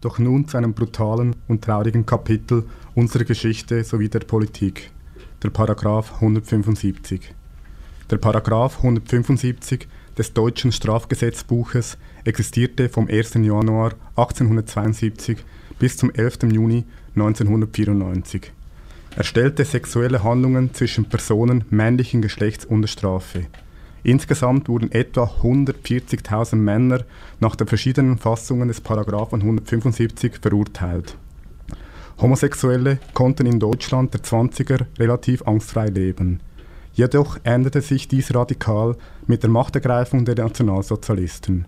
doch nun zu einem brutalen und traurigen Kapitel unserer Geschichte sowie der Politik, der Paragraph 175. Der Paragraph 175 des deutschen Strafgesetzbuches existierte vom 1. Januar 1872 bis zum 11. Juni 1994. Er stellte sexuelle Handlungen zwischen Personen männlichen Geschlechts unter Strafe. Insgesamt wurden etwa 140.000 Männer nach den verschiedenen Fassungen des Paragraphen 175 verurteilt. Homosexuelle konnten in Deutschland der 20er relativ angstfrei leben. Jedoch änderte sich dies radikal mit der Machtergreifung der Nationalsozialisten.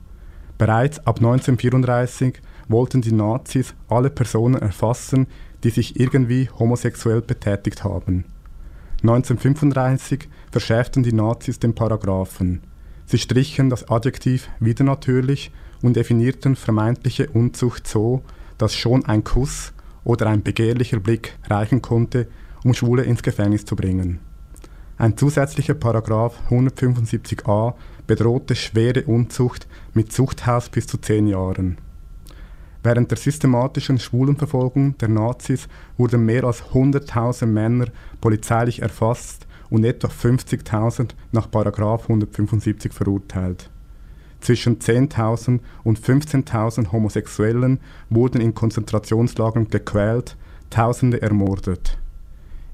Bereits ab 1934 wollten die Nazis alle Personen erfassen, die sich irgendwie homosexuell betätigt haben. 1935 verschärften die Nazis den Paragraphen. Sie strichen das Adjektiv widernatürlich und definierten vermeintliche Unzucht so, dass schon ein Kuss oder ein begehrlicher Blick reichen konnte, um Schwule ins Gefängnis zu bringen. Ein zusätzlicher Paragraph 175a bedrohte schwere Unzucht mit Zuchthaus bis zu zehn Jahren. Während der systematischen Schwulenverfolgung der Nazis wurden mehr als 100.000 Männer polizeilich erfasst und etwa 50.000 nach 175 verurteilt. Zwischen 10.000 und 15.000 Homosexuellen wurden in Konzentrationslagern gequält, Tausende ermordet.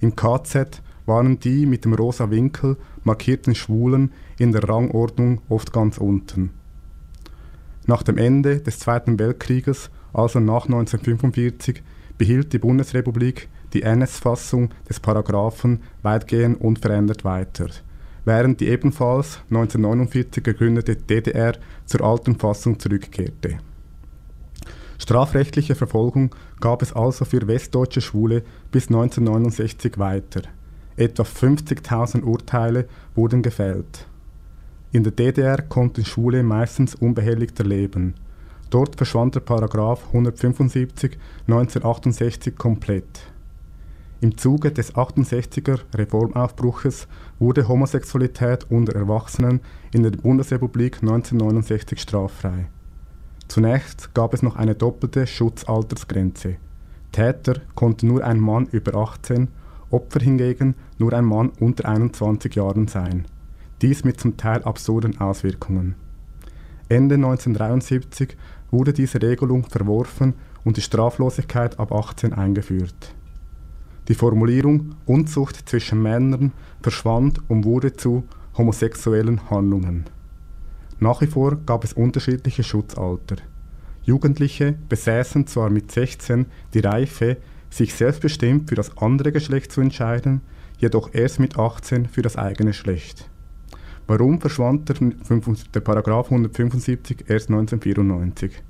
Im KZ waren die mit dem rosa Winkel markierten Schwulen in der Rangordnung oft ganz unten. Nach dem Ende des Zweiten Weltkrieges also nach 1945, behielt die Bundesrepublik die NS-Fassung des Paragraphen weitgehend unverändert weiter, während die ebenfalls 1949 gegründete DDR zur alten Fassung zurückkehrte. Strafrechtliche Verfolgung gab es also für westdeutsche Schwule bis 1969 weiter. Etwa 50.000 Urteile wurden gefällt. In der DDR konnten Schwule meistens unbehelligter leben. Dort verschwand der Paragraph 175 1968 komplett. Im Zuge des 68er Reformaufbruches wurde Homosexualität unter Erwachsenen in der Bundesrepublik 1969 straffrei. Zunächst gab es noch eine doppelte Schutzaltersgrenze. Täter konnte nur ein Mann über 18, Opfer hingegen nur ein Mann unter 21 Jahren sein. Dies mit zum Teil absurden Auswirkungen. Ende 1973 wurde diese Regelung verworfen und die Straflosigkeit ab 18 eingeführt. Die Formulierung Unzucht zwischen Männern verschwand und wurde zu homosexuellen Handlungen. Nach wie vor gab es unterschiedliche Schutzalter. Jugendliche besäßen zwar mit 16 die Reife, sich selbstbestimmt für das andere Geschlecht zu entscheiden, jedoch erst mit 18 für das eigene Geschlecht. Warum verschwand der, der Paragraph 175 erst 1994?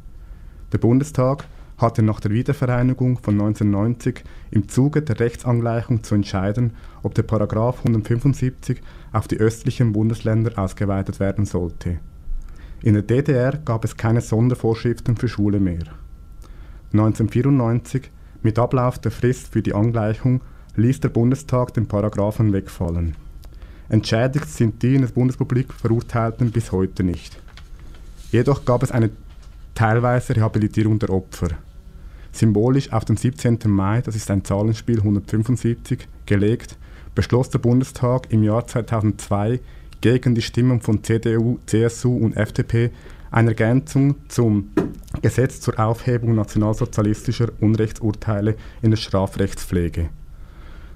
Der Bundestag hatte nach der Wiedervereinigung von 1990 im Zuge der Rechtsangleichung zu entscheiden, ob der Paragraph 175 auf die östlichen Bundesländer ausgeweitet werden sollte. In der DDR gab es keine Sondervorschriften für Schule mehr. 1994, mit Ablauf der Frist für die Angleichung, ließ der Bundestag den Paragraphen wegfallen. Entschädigt sind die in der Bundesrepublik Verurteilten bis heute nicht. Jedoch gab es eine teilweise Rehabilitierung der Opfer. Symbolisch auf den 17. Mai, das ist ein Zahlenspiel 175, gelegt, beschloss der Bundestag im Jahr 2002 gegen die Stimmen von CDU, CSU und FDP eine Ergänzung zum Gesetz zur Aufhebung nationalsozialistischer Unrechtsurteile in der Strafrechtspflege.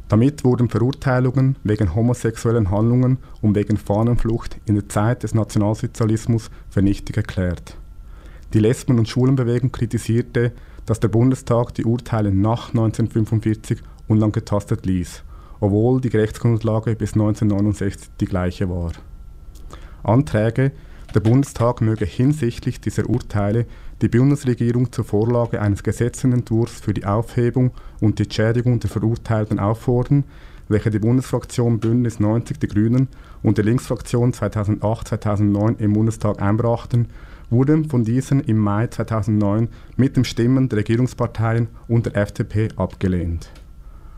Damit wurden Verurteilungen wegen homosexuellen Handlungen und wegen Fahnenflucht in der Zeit des Nationalsozialismus für nichtig erklärt. Die Lesben- und Schwulenbewegung kritisierte, dass der Bundestag die Urteile nach 1945 unangetastet ließ, obwohl die Rechtsgrundlage bis 1969 die gleiche war. Anträge, der Bundestag möge hinsichtlich dieser Urteile die Bundesregierung zur Vorlage eines Gesetzentwurfs für die Aufhebung und die Entschädigung der Verurteilten auffordern, welche die Bundesfraktion Bündnis 90 Die Grünen und die Linksfraktion 2008-2009 im Bundestag einbrachten, wurden von diesen im Mai 2009 mit den Stimmen der Regierungsparteien und der FDP abgelehnt.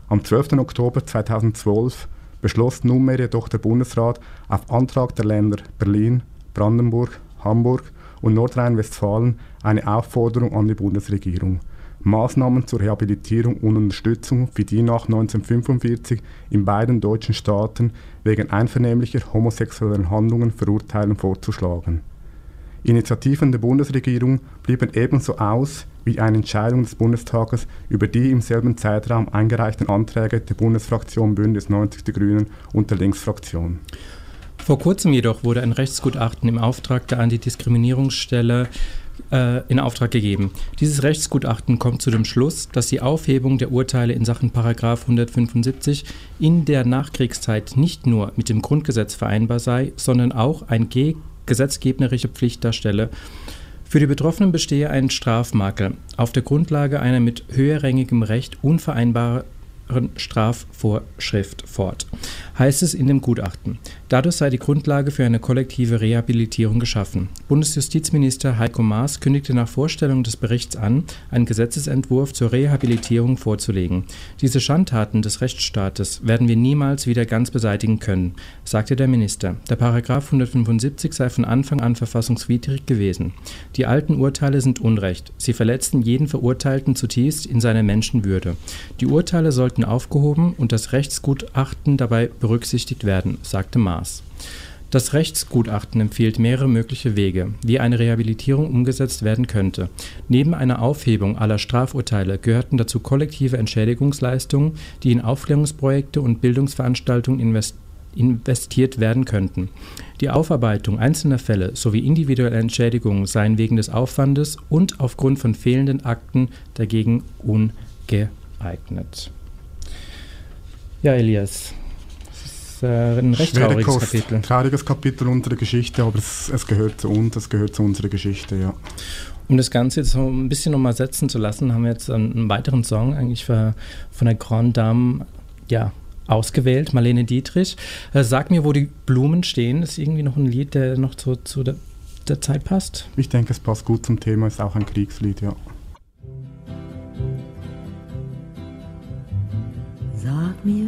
Am 12. Oktober 2012 beschloss nunmehr jedoch der Bundesrat auf Antrag der Länder Berlin, Brandenburg, Hamburg und Nordrhein-Westfalen eine Aufforderung an die Bundesregierung, Maßnahmen zur Rehabilitierung und Unterstützung für die nach 1945 in beiden deutschen Staaten wegen einvernehmlicher homosexueller Handlungen Verurteilten vorzuschlagen. Initiativen der Bundesregierung blieben ebenso aus wie eine Entscheidung des Bundestages über die im selben Zeitraum eingereichten Anträge der Bundesfraktion Bündnis 90 Die Grünen und der Linksfraktion. Vor kurzem jedoch wurde ein Rechtsgutachten im Auftrag der Antidiskriminierungsstelle äh, in Auftrag gegeben. Dieses Rechtsgutachten kommt zu dem Schluss, dass die Aufhebung der Urteile in Sachen 175 in der Nachkriegszeit nicht nur mit dem Grundgesetz vereinbar sei, sondern auch ein gesetzgeberische Pflicht darstelle. Für die Betroffenen bestehe ein Strafmakel auf der Grundlage einer mit höherrängigem Recht unvereinbaren Strafvorschrift fort, heißt es in dem Gutachten. Dadurch sei die Grundlage für eine kollektive Rehabilitierung geschaffen. Bundesjustizminister Heiko Maas kündigte nach Vorstellung des Berichts an, einen Gesetzesentwurf zur Rehabilitierung vorzulegen. Diese Schandtaten des Rechtsstaates werden wir niemals wieder ganz beseitigen können, sagte der Minister. Der Paragraph 175 sei von Anfang an verfassungswidrig gewesen. Die alten Urteile sind Unrecht. Sie verletzten jeden Verurteilten zutiefst in seiner Menschenwürde. Die Urteile sollten aufgehoben und das Rechtsgutachten dabei berücksichtigt werden, sagte Maas. Das Rechtsgutachten empfiehlt mehrere mögliche Wege, wie eine Rehabilitierung umgesetzt werden könnte. Neben einer Aufhebung aller Strafurteile gehörten dazu kollektive Entschädigungsleistungen, die in Aufklärungsprojekte und Bildungsveranstaltungen investiert werden könnten. Die Aufarbeitung einzelner Fälle sowie individuelle Entschädigungen seien wegen des Aufwandes und aufgrund von fehlenden Akten dagegen ungeeignet. Ja, Elias, äh, ein recht trauriges Kapitel. Trauriges Kapitel unserer Geschichte, aber es, es gehört zu uns, es gehört zu unserer Geschichte, ja. Um das Ganze jetzt so ein bisschen nochmal setzen zu lassen, haben wir jetzt einen weiteren Song eigentlich für, von der Grande Dame, ja, ausgewählt, Marlene Dietrich. Äh, sag mir, wo die Blumen stehen. Das ist irgendwie noch ein Lied, der noch zu, zu der, der Zeit passt. Ich denke, es passt gut zum Thema, ist auch ein Kriegslied, ja. Sag mir,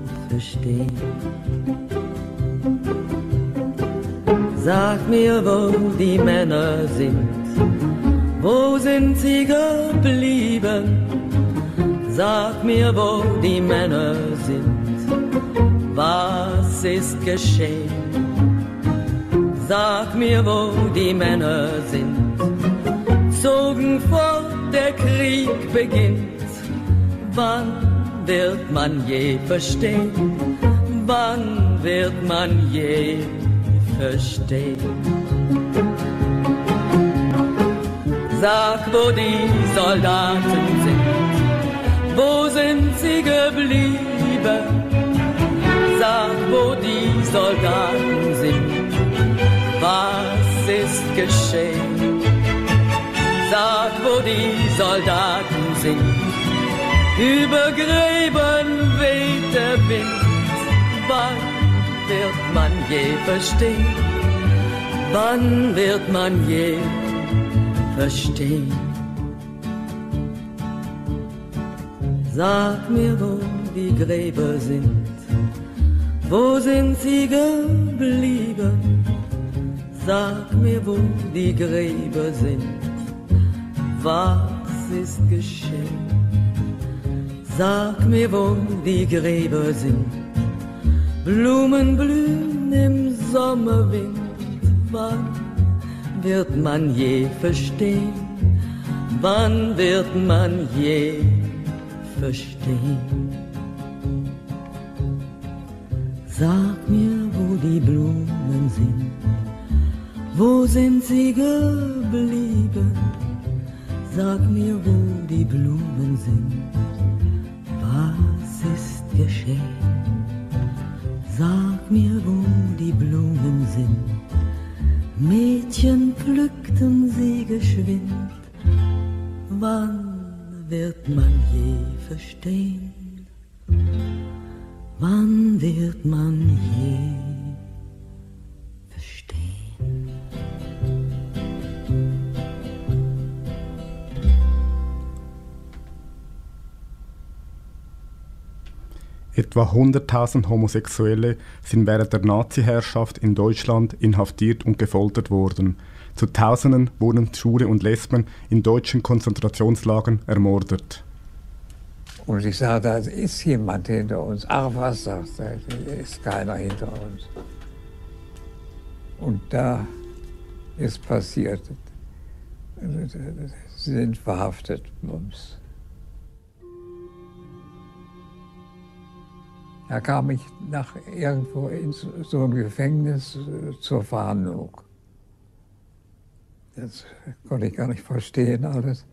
verstehen? Sag mir, wo die Männer sind, wo sind sie geblieben? Sag mir, wo die Männer sind, was ist geschehen? Sag mir, wo die Männer sind, zogen vor der Krieg beginnt, wann wird man je verstehen? Wann wird man je verstehen? Sag, wo die Soldaten sind, wo sind sie geblieben? Sag, wo die Soldaten sind, was ist geschehen? Sag, wo die Soldaten sind, über Gräben weht der Wind. Wann wird man je verstehen? Wann wird man je verstehen? Sag mir, wo die Gräber sind. Wo sind sie geblieben? Sag mir, wo die Gräber sind. Was ist geschehen? Sag mir, wo die Gräber sind. Blumen blühen im Sommerwind. wann wird man je verstehen? Wann wird man je verstehen? Sag mir, wo die Blumen sind, wo sind sie geblieben? Sag mir, wo die Blumen sind, geschehen? Sag mir, wo die Blumen sind. Mädchen pflückten sie geschwind. Wann wird man je verstehen? Wann wird man je Etwa 100.000 Homosexuelle sind während der Nazi-Herrschaft in Deutschland inhaftiert und gefoltert worden. Zu Tausenden wurden Schwule und Lesben in deutschen Konzentrationslagern ermordet. Und ich sage, da ist jemand hinter uns. Ach was, sagt er, ist keiner hinter uns. Und da ist passiert. Sie sind verhaftet, Mums. Da kam ich nach irgendwo in so ein Gefängnis äh, zur Verhandlung. Das konnte ich gar nicht verstehen alles.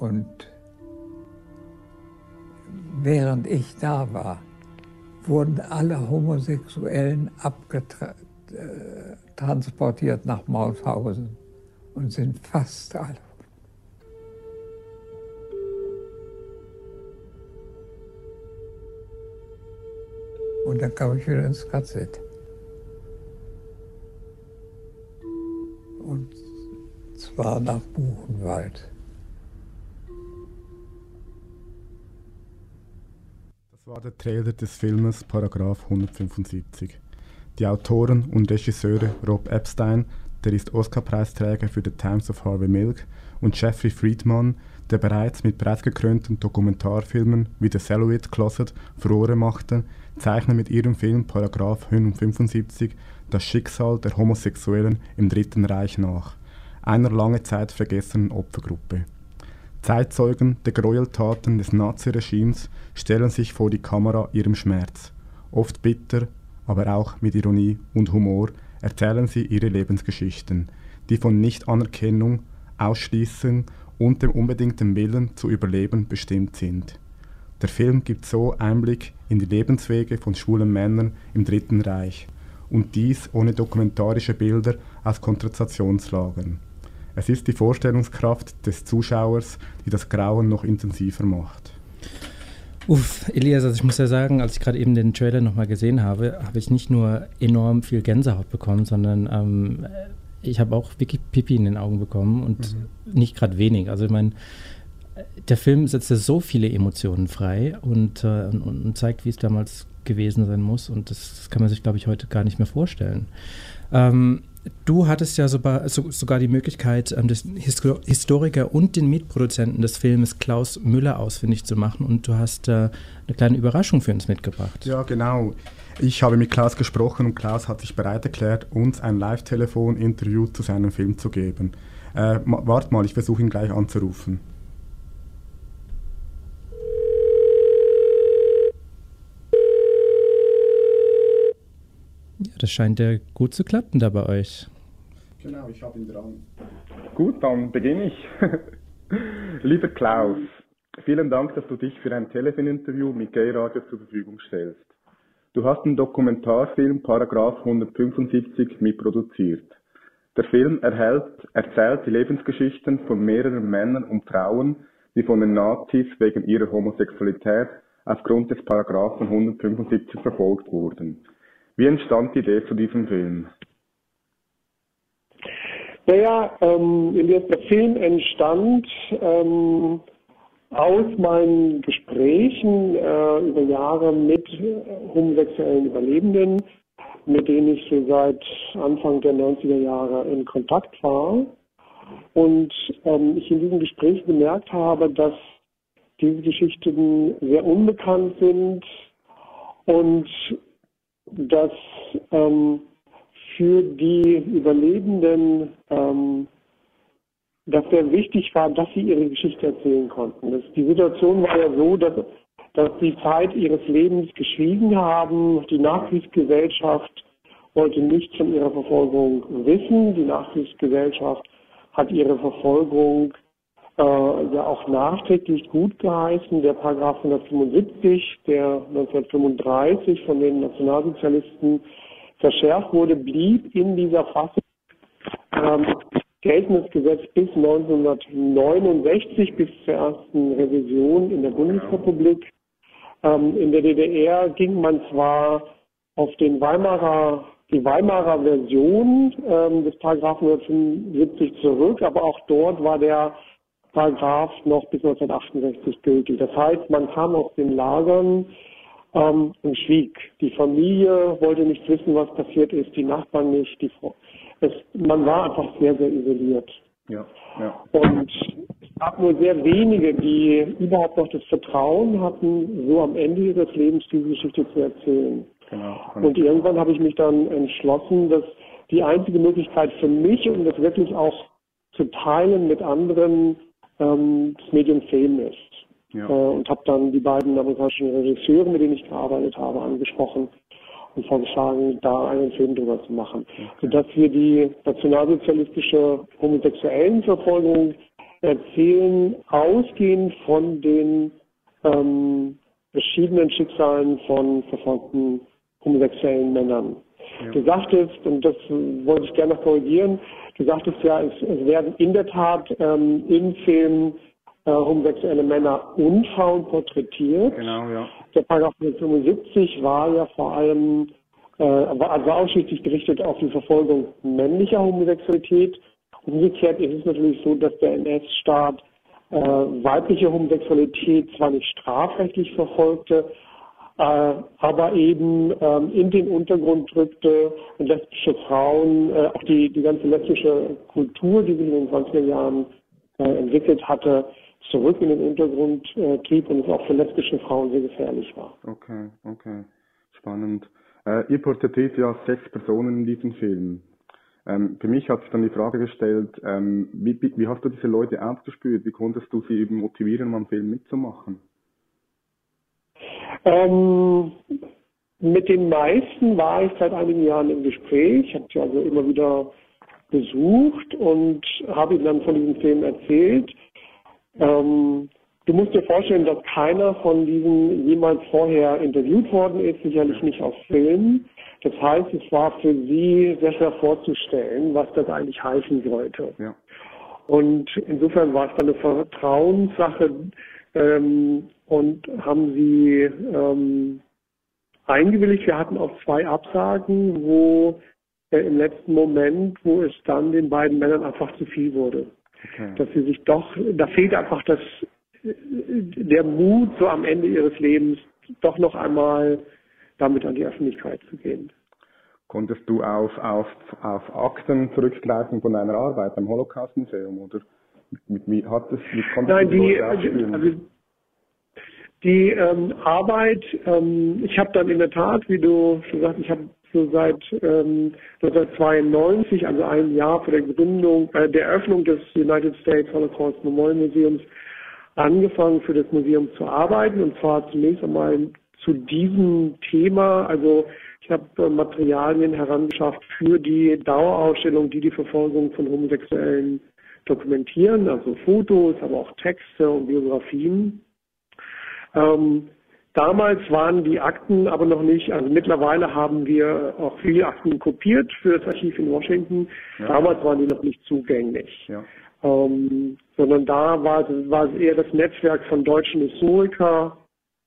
Und während ich da war, wurden alle Homosexuellen abgetransportiert nach Mauthausen und sind fast alle. Und dann kam ich wieder ins KZ. Und zwar nach Buchenwald. Das war der Trailer des Filmes Paragraph 175. Die Autoren und Regisseure Rob Epstein, der ist Oscar-Preisträger für The Times of Harvey Milk, und Jeffrey Friedman, der bereits mit preisgekrönten Dokumentarfilmen wie The Celluloid Closet Furore machte, zeichnen mit ihrem Film Paragraph 175 das Schicksal der Homosexuellen im Dritten Reich nach, einer lange Zeit vergessenen Opfergruppe. Zeitzeugen der Gräueltaten des Naziregimes stellen sich vor die Kamera ihrem Schmerz. Oft bitter, aber auch mit Ironie und Humor erzählen sie ihre Lebensgeschichten, die von Nichtanerkennung, Ausschließung und dem unbedingten Willen zu überleben bestimmt sind. Der Film gibt so Einblick in die Lebenswege von schwulen Männern im Dritten Reich und dies ohne dokumentarische Bilder aus Konzentrationslagern. Es ist die Vorstellungskraft des Zuschauers, die das Grauen noch intensiver macht. Uff, Elias, also ich muss ja sagen, als ich gerade eben den Trailer nochmal gesehen habe, habe ich nicht nur enorm viel Gänsehaut bekommen, sondern ähm, ich habe auch wirklich Pipi in den Augen bekommen und mhm. nicht gerade wenig. Also ich meine, der Film setzt ja so viele Emotionen frei und, äh, und, und, zeigt, wie es damals gewesen sein muss. Und das, das kann man sich, glaube ich, heute gar nicht mehr vorstellen. Ähm, du hattest ja sogar, so, sogar die Möglichkeit, ähm, den Historiker und den Mitproduzenten des Films Klaus Müller ausfindig zu machen. Und du hast äh, eine kleine Überraschung für uns mitgebracht. Ja, genau. Ich habe mit Klaus gesprochen und Klaus hat sich bereit erklärt, uns ein Live-Telefon-Interview zu seinem Film zu geben. Äh, wart mal, ich versuche ihn gleich anzurufen. Ja, das scheint ja gut zu klappen da bei euch. Genau, ich habe ihn dran. Gut, dann beginne ich. Lieber Klaus, vielen Dank, dass du dich für ein Telefoninterview mit Gay Radio zur Verfügung stellst. Du hast den Dokumentarfilm Paragraph 175 mitproduziert. Der Film erhält, erzählt die Lebensgeschichten von mehreren Männern und Frauen, die von den Nazis wegen ihrer Homosexualität aufgrund des Paragraphen 175 verfolgt wurden. Wie entstand die Idee zu diesem Film? Naja, ähm, der Film entstand ähm, aus meinen Gesprächen äh, über Jahre mit homosexuellen Überlebenden, mit denen ich so seit Anfang der 90er Jahre in Kontakt war. Und ähm, ich in diesen Gesprächen gemerkt habe, dass diese Geschichten sehr unbekannt sind und dass ähm, für die Überlebenden, ähm, dass sehr wichtig war, dass sie ihre Geschichte erzählen konnten. Das, die Situation war ja so, dass, dass sie Zeit ihres Lebens geschwiegen haben. Die Nachkriegsgesellschaft wollte nichts von ihrer Verfolgung wissen. Die Nachkriegsgesellschaft hat ihre Verfolgung äh, ja auch nachträglich gut geheißen. Der Paragraph 175, der 1935 von den Nationalsozialisten verschärft wurde, blieb in dieser Fassung ähm, geltendes Gesetz bis 1969, bis zur ersten Revision in der Bundesrepublik. Ähm, in der DDR ging man zwar auf den Weimarer, die Weimarer Version ähm, des Paragraphen 175 zurück, aber auch dort war der Paragraph noch bis 1968 gültig. Das heißt, man kam aus den Lagern ähm, und schwieg. Die Familie wollte nicht wissen, was passiert ist, die Nachbarn nicht, die Frau. Es, man war einfach sehr, sehr isoliert. Ja, ja. Und es gab nur sehr wenige, die überhaupt noch das Vertrauen hatten, so am Ende ihres Lebens diese Geschichte zu erzählen. Genau. Und irgendwann habe ich mich dann entschlossen, dass die einzige Möglichkeit für mich, um das wirklich auch zu teilen mit anderen, ähm, das Medium Film ist. Ja. Äh, und habe dann die beiden amerikanischen Regisseure, mit denen ich gearbeitet habe, angesprochen und vorgeschlagen, da einen Film drüber zu machen. Okay. Sodass wir die nationalsozialistische Homosexuellenverfolgung erzählen, ausgehend von den ähm, verschiedenen Schicksalen von verfolgten homosexuellen Männern. Ja. Du sagtest, und das wollte ich gerne noch korrigieren, du sagtest ja, es, es werden in der Tat ähm, im Film äh, homosexuelle Männer und Frauen porträtiert. Genau, ja. Der Paragraph 175 war ja vor allem, äh, war also ausschließlich gerichtet auf die Verfolgung männlicher Homosexualität. Umgekehrt ist es natürlich so, dass der NS-Staat äh, weibliche Homosexualität zwar nicht strafrechtlich verfolgte, aber eben ähm, in den Untergrund drückte und lesbische Frauen, äh, auch die, die ganze lesbische Kultur, die sich in den 20er Jahren äh, entwickelt hatte, zurück in den Untergrund äh, trieb und es auch für lesbische Frauen sehr gefährlich war. Okay, okay. Spannend. Äh, ihr porträtiert ja sechs Personen in diesem Film. Ähm, für mich hat sich dann die Frage gestellt, ähm, wie, wie, hast du diese Leute aufgespürt? Wie konntest du sie eben motivieren, am Film mitzumachen? Ähm, mit den meisten war ich seit einigen Jahren im Gespräch. Ich habe sie also immer wieder besucht und habe ihnen dann von diesem Film erzählt. Ähm, du musst dir vorstellen, dass keiner von diesen jemals vorher interviewt worden ist, sicherlich nicht auf Film. Das heißt, es war für sie sehr schwer vorzustellen, was das eigentlich heißen sollte. Ja. Und insofern war es dann eine Vertrauenssache ähm, und haben sie ähm, eingewilligt. Wir hatten auch zwei Absagen, wo äh, im letzten Moment, wo es dann den beiden Männern einfach zu viel wurde. Okay. Dass sie sich doch, da fehlt einfach das, der Mut, so am Ende ihres Lebens doch noch einmal damit an die Öffentlichkeit zu gehen. Konntest du auf, auf, auf Akten zurückgreifen von deiner Arbeit am Holocaust-Museum oder mit, wie hat es, wie konntest Nein, die, also, die ähm, Arbeit, ähm, ich habe dann in der Tat, wie du schon sagst, ich habe so seit ähm, 1992, also ein Jahr vor der Gründung, äh, der Eröffnung des United States Holocaust Memorial Museums, angefangen für das Museum zu arbeiten und zwar zunächst einmal zu diesem Thema. Also ich habe äh, Materialien herangeschafft für die Dauerausstellung, die die Verfolgung von Homosexuellen dokumentieren, also Fotos, aber auch Texte und Biografien. Ähm, Damals waren die Akten aber noch nicht, also mittlerweile haben wir auch viele Akten kopiert für das Archiv in Washington. Ja. Damals waren die noch nicht zugänglich. Ja. Ähm, sondern da war, war es eher das Netzwerk von deutschen Historiker,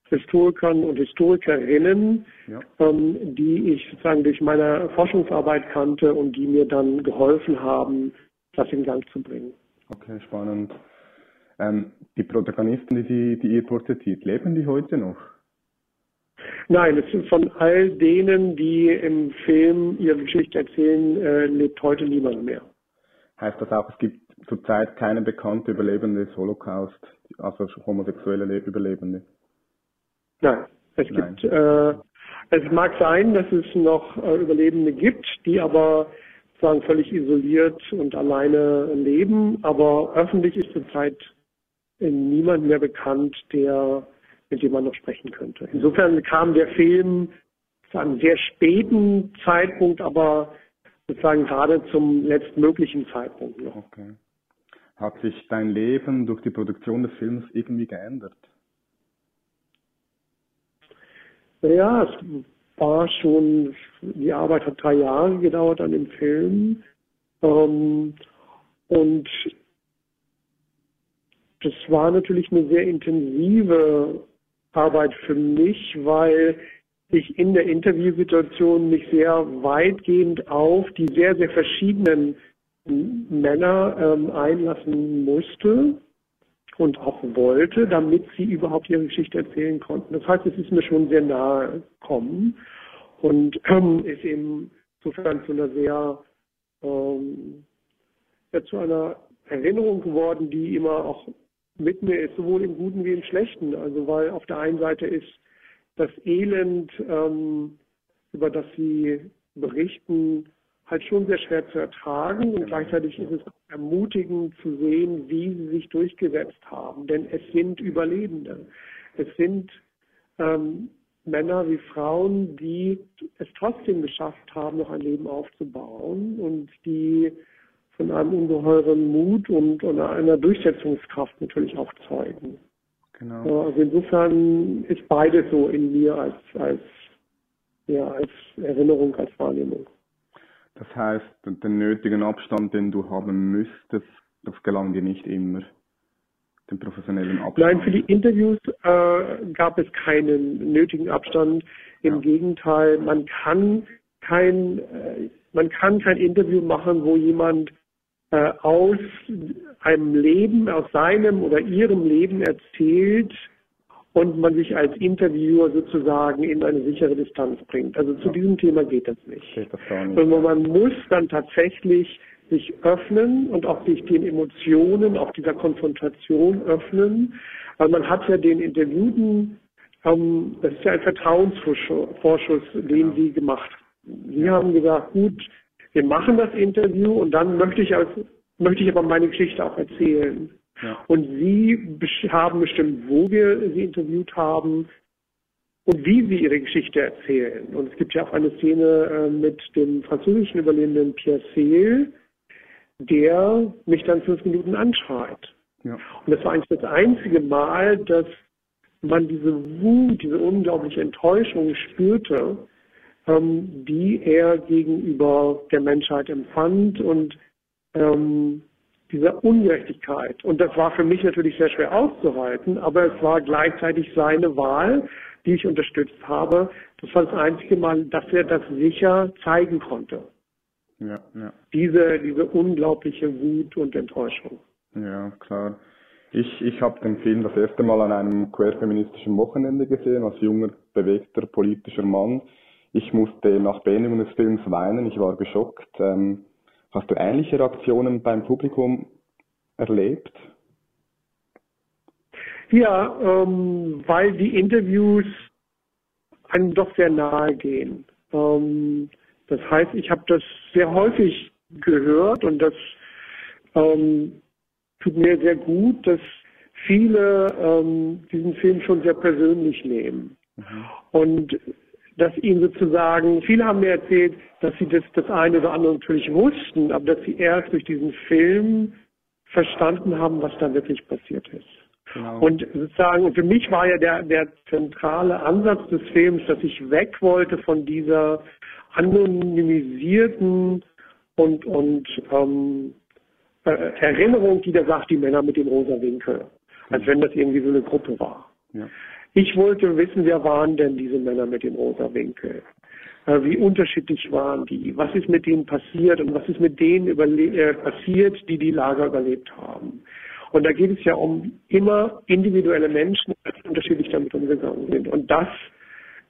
Historikern und Historikerinnen, ja. ähm, die ich sozusagen durch meine Forschungsarbeit kannte und die mir dann geholfen haben, das in Gang zu bringen. Okay, spannend. Ähm, die Protagonisten, die, die ihr porträtiert, leben die heute noch? Nein, es sind von all denen, die im Film ihre Geschichte erzählen, äh, lebt heute niemand mehr. Heißt das auch, es gibt zurzeit keine bekannte Überlebende des Holocaust, also homosexuelle Überlebende? Nein, es Nein. gibt, äh, Es mag sein, dass es noch äh, Überlebende gibt, die aber sozusagen völlig isoliert und alleine leben, aber öffentlich ist zurzeit niemand mehr bekannt, der mit dem man noch sprechen könnte. Insofern kam der Film zu einem sehr späten Zeitpunkt, aber sozusagen gerade zum letztmöglichen Zeitpunkt noch. Okay. Hat sich dein Leben durch die Produktion des Films irgendwie geändert? Ja, es war schon, die Arbeit hat drei Jahre gedauert an dem Film. Ähm, und das war natürlich eine sehr intensive Arbeit für mich, weil ich in der Interviewsituation mich sehr weitgehend auf die sehr, sehr verschiedenen Männer ähm, einlassen musste und auch wollte, damit sie überhaupt ihre Geschichte erzählen konnten. Das heißt, es ist mir schon sehr nahe gekommen und ähm, ist eben insofern zu einer sehr, ähm, ja, zu einer Erinnerung geworden, die immer auch mit mir ist, sowohl im Guten wie im Schlechten. Also weil auf der einen Seite ist das Elend, ähm, über das sie berichten, halt schon sehr schwer zu ertragen und gleichzeitig ist es ermutigend zu sehen, wie sie sich durchgesetzt haben. Denn es sind Überlebende. Es sind ähm, Männer wie Frauen, die es trotzdem geschafft haben, noch ein Leben aufzubauen und die von einem ungeheuren Mut und, und einer Durchsetzungskraft natürlich auch zeugen. Genau. Also insofern ist beides so in mir als, als, ja, als Erinnerung, als Wahrnehmung. Das heißt, den nötigen Abstand, den du haben müsstest, das gelang dir nicht immer, den professionellen Abstand. Nein, für die Interviews äh, gab es keinen nötigen Abstand. Im ja. Gegenteil, man kann kein, äh, man kann kein Interview machen, wo jemand äh, aus einem Leben, aus seinem oder ihrem Leben erzählt und man sich als Interviewer sozusagen in eine sichere Distanz bringt. Also zu ja. diesem Thema geht das nicht. Geht das nicht. Sondern man muss dann tatsächlich sich öffnen und auch sich den Emotionen, auch dieser Konfrontation öffnen. Weil man hat ja den Interviewten, ähm, das ist ja ein Vertrauensvorschuss, den ja. Genau. sie gemacht haben. Sie ja. haben gesagt, gut, wir machen das Interview und dann möchte ich, als, möchte ich aber meine Geschichte auch erzählen. Ja. Und Sie haben bestimmt, wo wir Sie interviewt haben und wie Sie Ihre Geschichte erzählen. Und es gibt ja auch eine Szene äh, mit dem französischen Überlebenden Pierre Seel, der mich dann fünf Minuten anschreit. Ja. Und das war eigentlich das einzige Mal, dass man diese Wut, diese unglaubliche Enttäuschung spürte, ähm, die er gegenüber der Menschheit empfand und ähm, dieser Ungerechtigkeit. Und das war für mich natürlich sehr schwer auszuhalten, aber es war gleichzeitig seine Wahl, die ich unterstützt habe. Das war das einzige Mal, dass er das sicher zeigen konnte. Ja, ja. Diese, diese unglaubliche Wut und Enttäuschung. Ja, klar. Ich, ich habe den Film das erste Mal an einem queerfeministischen Wochenende gesehen, als junger, bewegter politischer Mann. Ich musste nach Beendigung des Films weinen, ich war geschockt. Ähm, hast du ähnliche Reaktionen beim Publikum erlebt? Ja, ähm, weil die Interviews einem doch sehr nahe gehen. Ähm, das heißt, ich habe das sehr häufig gehört und das ähm, tut mir sehr gut, dass viele ähm, diesen Film schon sehr persönlich nehmen. Mhm. Und dass ihnen sozusagen, viele haben mir erzählt, dass sie das, das eine oder andere natürlich wussten, aber dass sie erst durch diesen Film verstanden haben, was da wirklich passiert ist. Genau. Und sozusagen, für mich war ja der, der zentrale Ansatz des Films, dass ich weg wollte von dieser anonymisierten und, und ähm, äh, Erinnerung, die da sagt, die Männer mit dem rosa Winkel. Als wenn das irgendwie so eine Gruppe war. Ja. Ich wollte wissen, wer waren denn diese Männer mit dem rosa Winkel? Äh, wie unterschiedlich waren die? Was ist mit denen passiert und was ist mit denen äh, passiert, die die Lager überlebt haben? Und da geht es ja um immer individuelle Menschen, die unterschiedlich damit umgegangen sind. Und das,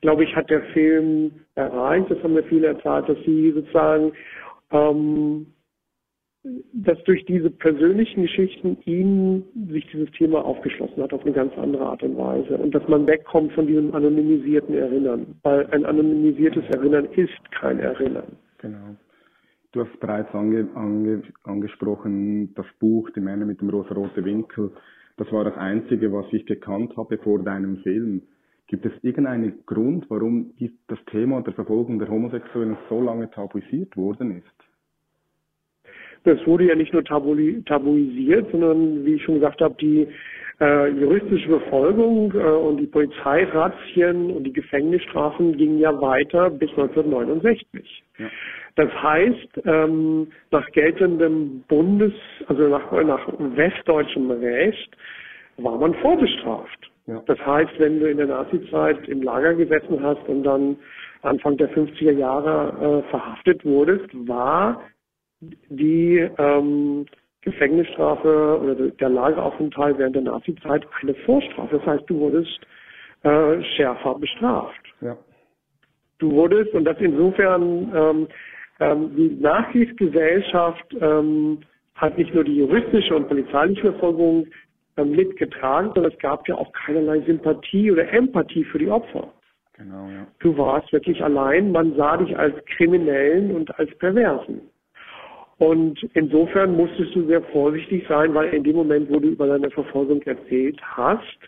glaube ich, hat der Film erreicht. Das haben mir viele erzählt, dass sie sozusagen ähm, dass durch diese persönlichen Geschichten ihm sich dieses Thema aufgeschlossen hat auf eine ganz andere Art und Weise und dass man wegkommt von diesem anonymisierten Erinnern, weil ein anonymisiertes Erinnern ist kein Erinnern. Genau. Du hast bereits ange, ange, angesprochen, das Buch Die Männer mit dem rosa-roten Winkel. Das war das Einzige, was ich gekannt habe vor deinem Film. Gibt es irgendeinen Grund, warum das Thema der Verfolgung der Homosexuellen so lange tabuisiert worden ist? Das wurde ja nicht nur tabu tabuisiert, sondern wie ich schon gesagt habe, die äh, juristische Verfolgung äh, und die Polizeirazzien und die Gefängnisstrafen gingen ja weiter bis 1969. Ja. Das heißt, ähm, nach geltendem Bundes, also nach, nach westdeutschem Recht, war man vorbestraft. Ja. Das heißt, wenn du in der Nazizeit im Lager gesessen hast und dann Anfang der 50er Jahre äh, verhaftet wurdest, war die ähm, Gefängnisstrafe oder der Lageraufenthalt während der Nazizeit eine Vorstrafe. Das heißt, du wurdest äh, schärfer bestraft. Ja. Du wurdest, und das insofern, ähm, ähm, die Nachkriegsgesellschaft ähm, hat nicht nur die juristische und polizeiliche Verfolgung ähm, mitgetragen, sondern es gab ja auch keinerlei Sympathie oder Empathie für die Opfer. Genau, ja. Du warst wirklich allein, man sah dich als Kriminellen und als Perversen. Und insofern musstest du sehr vorsichtig sein, weil in dem Moment, wo du über deine Verfolgung erzählt hast,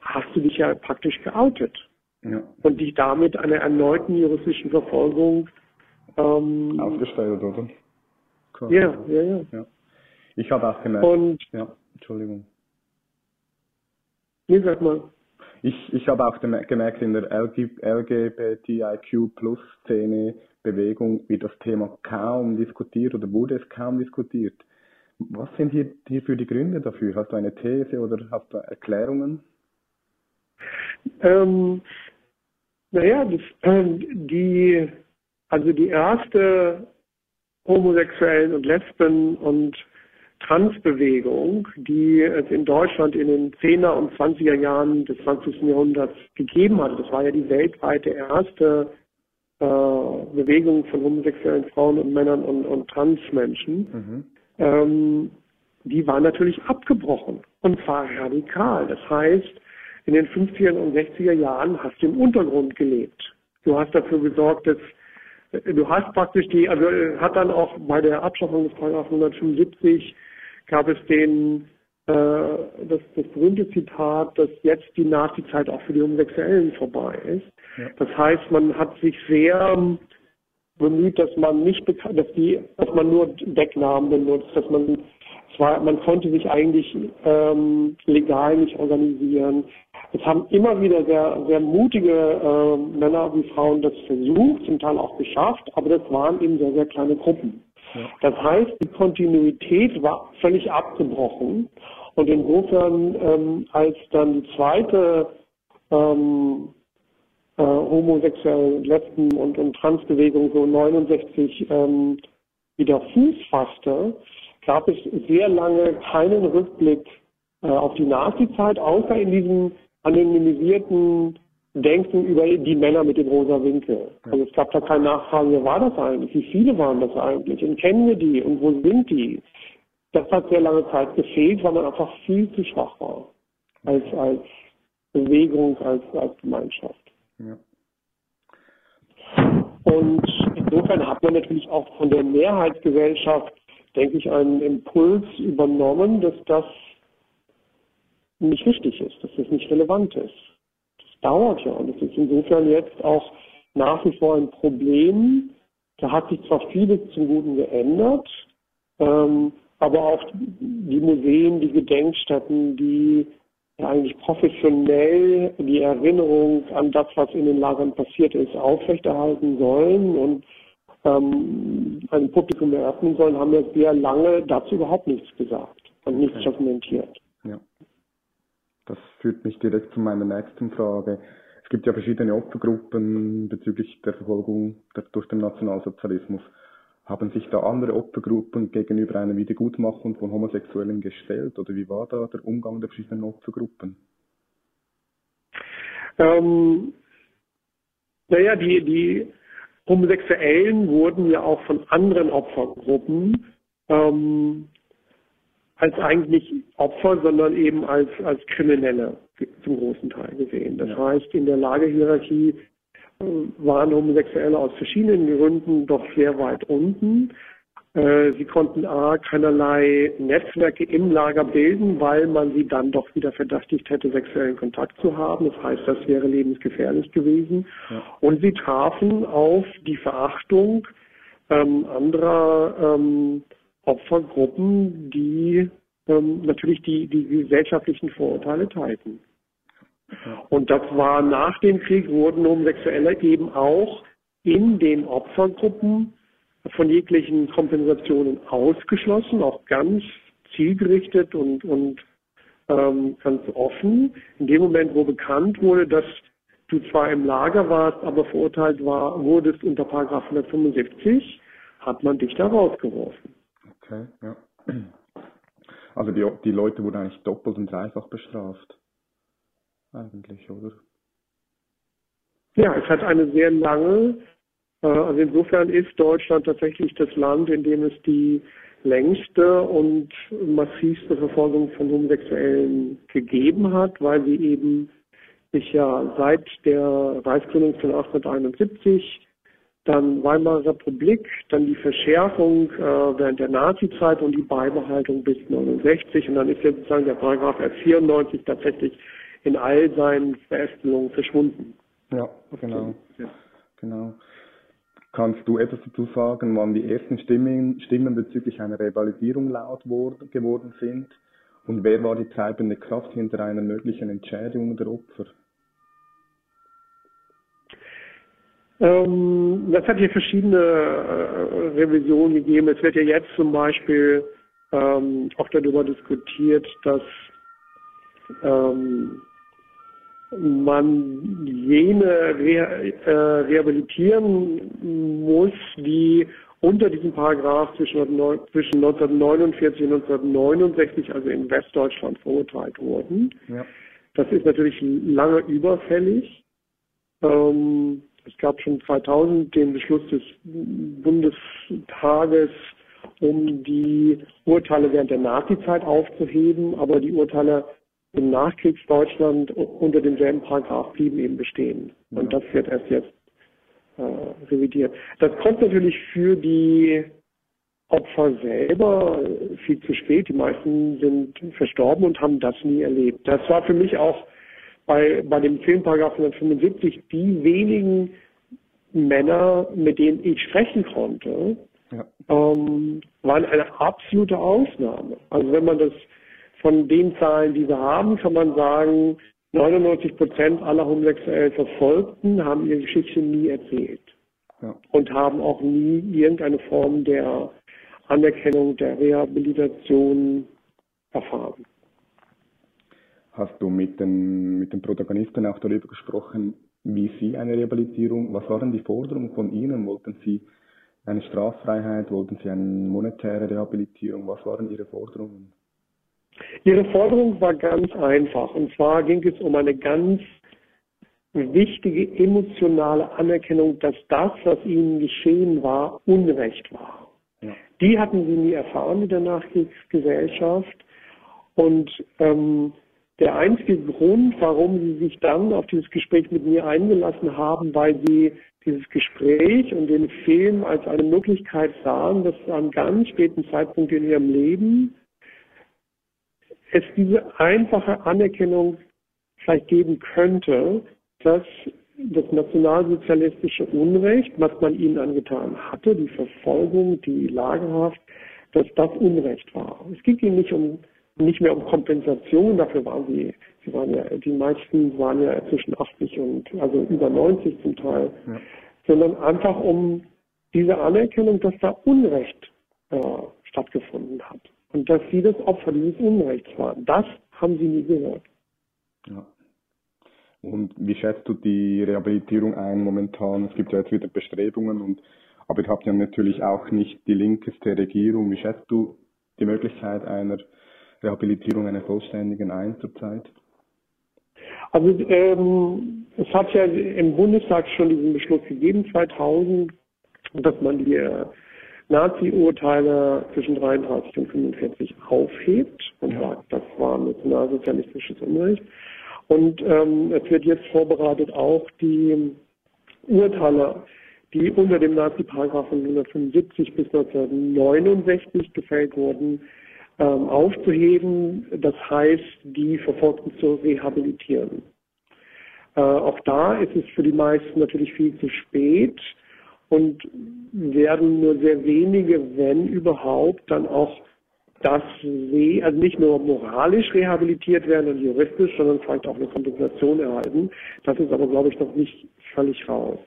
hast du dich ja praktisch geoutet. Ja. Und dich damit einer erneuten juristischen Verfolgung ähm, ausgestellt, oder? Klar. Ja, ja, ja, ja. Ich habe auch gemerkt. Und, ja, Entschuldigung. Nee, sag mal. Ich, ich habe auch gemerkt in der LGBTIQ-Plus-Szene, Bewegung wird das Thema kaum diskutiert oder wurde es kaum diskutiert. Was sind hier, hierfür die Gründe dafür? Hast du eine These oder hast du Erklärungen? Ähm, naja, ähm, die, also die erste Homosexuellen und Lesben und Transbewegung, die es in Deutschland in den 10er und 20er Jahren des 20. Jahrhunderts gegeben hat. Das war ja die weltweite erste äh, Bewegung von homosexuellen Frauen und Männern und, und Transmenschen, mhm. ähm, die war natürlich abgebrochen und zwar radikal. Das heißt, in den 50er und 60er Jahren hast du im Untergrund gelebt. Du hast dafür gesorgt, dass äh, du hast praktisch die, also äh, hat dann auch bei der Abschaffung des Paragraph 175 gab es den äh, das, das berühmte Zitat, dass jetzt die Nazizeit auch für die Homosexuellen vorbei ist. Das heißt, man hat sich sehr bemüht, dass man nicht bekannt, dass die, dass man nur Decknamen benutzt, dass man zwar, man konnte sich eigentlich ähm, legal nicht organisieren. Es haben immer wieder sehr, sehr mutige äh, Männer wie Frauen das versucht, zum Teil auch geschafft, aber das waren eben sehr, sehr kleine Gruppen. Ja. Das heißt, die Kontinuität war völlig abgebrochen. Und insofern, ähm, als dann die zweite ähm, äh, homosexuelle Lesben- und, und Transbewegung so 69 ähm, wieder Fuß fasste, gab es sehr lange keinen Rückblick äh, auf die Nazi-Zeit, außer in diesem anonymisierten Denken über die Männer mit dem rosa Winkel. Also es gab da keine Nachfragen, wer war das eigentlich? Wie viele waren das eigentlich? Und kennen wir die? Und wo sind die? das hat sehr lange Zeit gefehlt, weil man einfach viel zu schwach war als, als Bewegung, als, als Gemeinschaft. Und insofern hat man natürlich auch von der Mehrheitsgesellschaft, denke ich, einen Impuls übernommen, dass das nicht richtig ist, dass das nicht relevant ist. Das dauert ja und es ist insofern jetzt auch nach wie vor ein Problem. Da hat sich zwar vieles zum Guten geändert, ähm, aber auch die Museen, die Gedenkstätten, die eigentlich professionell die Erinnerung an das, was in den Lagern passiert ist, aufrechterhalten sollen und ähm, einem Publikum eröffnen sollen, haben ja sehr lange dazu überhaupt nichts gesagt und nichts okay. dokumentiert. Ja. Das führt mich direkt zu meiner nächsten Frage. Es gibt ja verschiedene Opfergruppen bezüglich der Verfolgung durch den Nationalsozialismus. Haben sich da andere Opfergruppen gegenüber einer Wiedergutmachung von Homosexuellen gestellt oder wie war da der Umgang der verschiedenen Opfergruppen? Ähm, naja, die, die Homosexuellen wurden ja auch von anderen Opfergruppen ähm, als eigentlich Opfer, sondern eben als, als Kriminelle zum großen Teil gesehen. Das heißt, in der Lagehierarchie waren Homosexuelle aus verschiedenen Gründen doch sehr weit unten. Äh, sie konnten A, keinerlei Netzwerke im Lager bilden, weil man sie dann doch wieder verdächtigt hätte, sexuellen Kontakt zu haben. Das heißt, das wäre lebensgefährlich gewesen. Ja. Und sie trafen auf die Verachtung ähm, anderer ähm, Opfergruppen, die ähm, natürlich die, die gesellschaftlichen Vorurteile teilten. Und das war nach dem Krieg, wurden Homosexuelle eben auch in den Opfergruppen von jeglichen Kompensationen ausgeschlossen, auch ganz zielgerichtet und, und ähm, ganz offen. In dem Moment, wo bekannt wurde, dass du zwar im Lager warst, aber verurteilt war, wurdest unter Paragraph 175, hat man dich da rausgeworfen. Okay, ja. Also die, die Leute wurden eigentlich doppelt und dreifach bestraft. Eigentlich, oder? Ja, es hat eine sehr lange, äh, also insofern ist Deutschland tatsächlich das Land, in dem es die längste und massivste Verfolgung von Homosexuellen gegeben hat, weil sie eben sich ja seit der Reichsgründung von 1871 dann Weimarer Republik, dann die Verschärfung äh, während der Nazizeit und die Beibehaltung bis 69 und dann ist jetzt sozusagen der Paragraph F94 tatsächlich in all seinen Verästelungen verschwunden. Ja, genau. Ja. genau. Kannst du etwas dazu sagen, wann die ersten Stimmen, Stimmen bezüglich einer Revalidierung laut geworden sind? Und wer war die treibende Kraft hinter einer möglichen Entschädigung der Opfer? Ähm, das hat hier verschiedene äh, Revisionen gegeben. Es wird ja jetzt zum Beispiel ähm, auch darüber diskutiert, dass ähm, man jene re äh, rehabilitieren muss, die unter diesem Paragraph zwischen, zwischen 1949 und 1969, also in Westdeutschland, verurteilt wurden. Ja. Das ist natürlich lange überfällig. Ähm, es gab schon 2000 den Beschluss des Bundestages, um die Urteile während der Nazizeit aufzuheben, aber die Urteile im Nachkriegsdeutschland unter demselben Paragraph blieben eben bestehen. Ja. Und das wird erst jetzt äh, revidiert. Das kommt natürlich für die Opfer selber viel zu spät. Die meisten sind verstorben und haben das nie erlebt. Das war für mich auch bei, bei dem Filmparagraph 175 die wenigen Männer, mit denen ich sprechen konnte, ja. ähm, waren eine absolute Ausnahme. Also wenn man das von den Zahlen, die wir haben, kann man sagen, 99 Prozent aller homosexuell Verfolgten haben ihre Geschichte nie erzählt ja. und haben auch nie irgendeine Form der Anerkennung, der Rehabilitation erfahren. Hast du mit den, mit den Protagonisten auch darüber gesprochen, wie sie eine Rehabilitierung, was waren die Forderungen von ihnen? Wollten sie eine Straffreiheit, wollten sie eine monetäre Rehabilitierung? Was waren ihre Forderungen? Ihre Forderung war ganz einfach. Und zwar ging es um eine ganz wichtige emotionale Anerkennung, dass das, was ihnen geschehen war, Unrecht war. Ja. Die hatten sie nie erfahren in der Nachkriegsgesellschaft. Und ähm, der einzige Grund, warum sie sich dann auf dieses Gespräch mit mir eingelassen haben, weil sie dieses Gespräch und den Film als eine Möglichkeit sahen, dass an einem ganz späten Zeitpunkt in ihrem Leben es diese einfache Anerkennung vielleicht geben könnte, dass das nationalsozialistische Unrecht, was man ihnen angetan hatte, die Verfolgung, die Lagerhaft, dass das Unrecht war. Es ging ihnen nicht um nicht mehr um Kompensation, dafür waren sie, sie waren ja, die meisten waren ja zwischen 80 und also über 90 zum Teil, ja. sondern einfach um diese Anerkennung, dass da Unrecht äh, stattgefunden hat und dass sie das Opfer dieses Unrechts waren. Das haben sie nie gehört. Ja. Und wie schätzt du die Rehabilitierung ein momentan? Es gibt ja jetzt wieder Bestrebungen und aber ihr habt ja natürlich auch nicht die linkeste Regierung. Wie schätzt du die Möglichkeit einer Rehabilitierung einer vollständigen ein zurzeit? Also ähm, es hat ja im Bundestag schon diesen Beschluss gegeben, 2000, dass man die Nazi-Urteile zwischen 33 und 45 aufhebt und ja. sagt, das war nationalsozialistisches Unrecht. Und ähm, es wird jetzt vorbereitet auch die Urteile, die unter dem Nazi-Paragraph von 1975 bis 1969 gefällt wurden, ähm, aufzuheben. Das heißt, die Verfolgten zu rehabilitieren. Äh, auch da ist es für die meisten natürlich viel zu spät und werden nur sehr wenige, wenn überhaupt, dann auch das sehen, also nicht nur moralisch rehabilitiert werden und juristisch, sondern vielleicht auch eine Kompensation erhalten. Das ist aber, glaube ich, noch nicht völlig raus.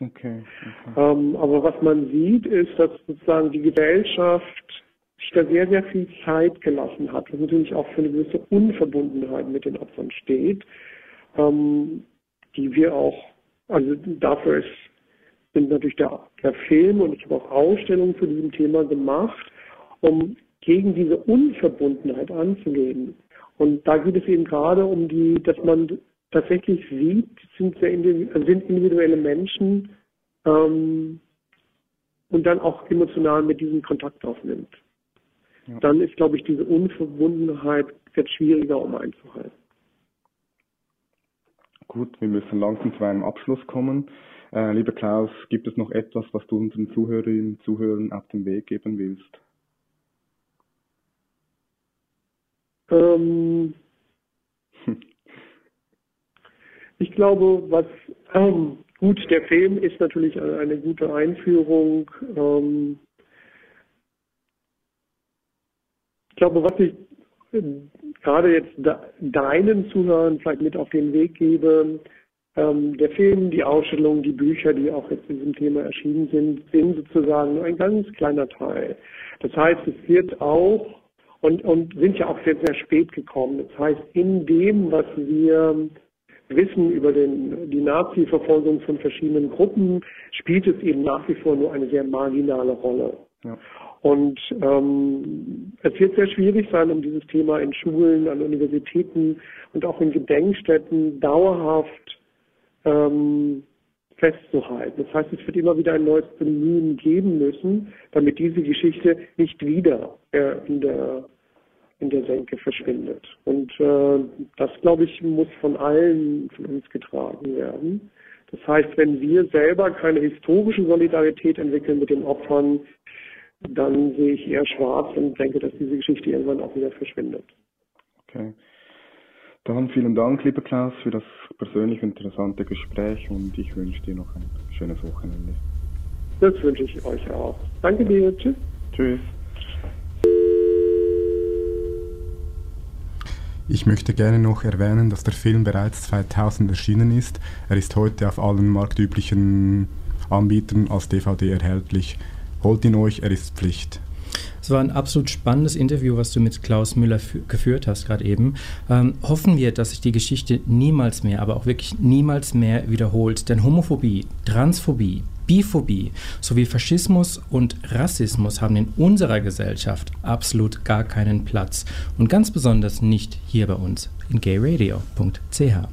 Okay. okay. Ähm, aber was man sieht, ist, dass sozusagen die Gesellschaft sich da sehr, sehr viel Zeit gelassen hat, was natürlich auch für eine gewisse Unverbundenheit mit den Opfern steht, ähm, die wir auch, also dafür ist, sind natürlich der, der Film und ich habe auch Ausstellungen zu diesem Thema gemacht, um gegen diese Unverbundenheit anzugehen. Und da geht es eben gerade um die, dass man tatsächlich sieht, sind, sehr sind individuelle Menschen ähm, und dann auch emotional mit diesem Kontakt aufnimmt. Ja. Dann ist, glaube ich, diese Unverbundenheit jetzt schwieriger um einzuhalten. Gut, wir müssen langsam zu einem Abschluss kommen. Äh, lieber Klaus, gibt es noch etwas, was du unseren Zuhörerinnen und Zuhörern auf den Weg geben willst? Ähm, ich glaube, was ähm, gut, der Film ist natürlich eine gute Einführung. Ähm, ich glaube, was ich äh, gerade jetzt deinen Zuhörern vielleicht mit auf den Weg gebe, der Film, die Ausstellung, die Bücher, die auch jetzt zu diesem Thema erschienen sind, sind sozusagen nur ein ganz kleiner Teil. Das heißt, es wird auch und, und sind ja auch sehr, sehr spät gekommen. Das heißt, in dem, was wir wissen über den, die Nazi-Verfolgung von verschiedenen Gruppen, spielt es eben nach wie vor nur eine sehr marginale Rolle. Ja. Und ähm, es wird sehr schwierig sein, um dieses Thema in Schulen, an Universitäten und auch in Gedenkstätten dauerhaft ähm, festzuhalten. Das heißt, es wird immer wieder ein neues Bemühen geben müssen, damit diese Geschichte nicht wieder äh, in der in der Senke verschwindet. Und äh, das, glaube ich, muss von allen von uns getragen werden. Das heißt, wenn wir selber keine historische Solidarität entwickeln mit den Opfern, dann sehe ich eher schwarz und denke, dass diese Geschichte irgendwann auch wieder verschwindet. Okay. Dann vielen Dank, lieber Klaus, für das persönlich interessante Gespräch und ich wünsche dir noch ein schönes Wochenende. Das wünsche ich euch auch. Danke dir. Tschüss. Tschüss. Ich möchte gerne noch erwähnen, dass der Film bereits 2000 erschienen ist. Er ist heute auf allen marktüblichen Anbietern als DVD erhältlich. Holt ihn euch, er ist Pflicht. Es war ein absolut spannendes Interview, was du mit Klaus Müller geführt hast gerade eben. Ähm, hoffen wir, dass sich die Geschichte niemals mehr, aber auch wirklich niemals mehr wiederholt. Denn Homophobie, Transphobie, Biphobie sowie Faschismus und Rassismus haben in unserer Gesellschaft absolut gar keinen Platz. Und ganz besonders nicht hier bei uns in gayradio.ch.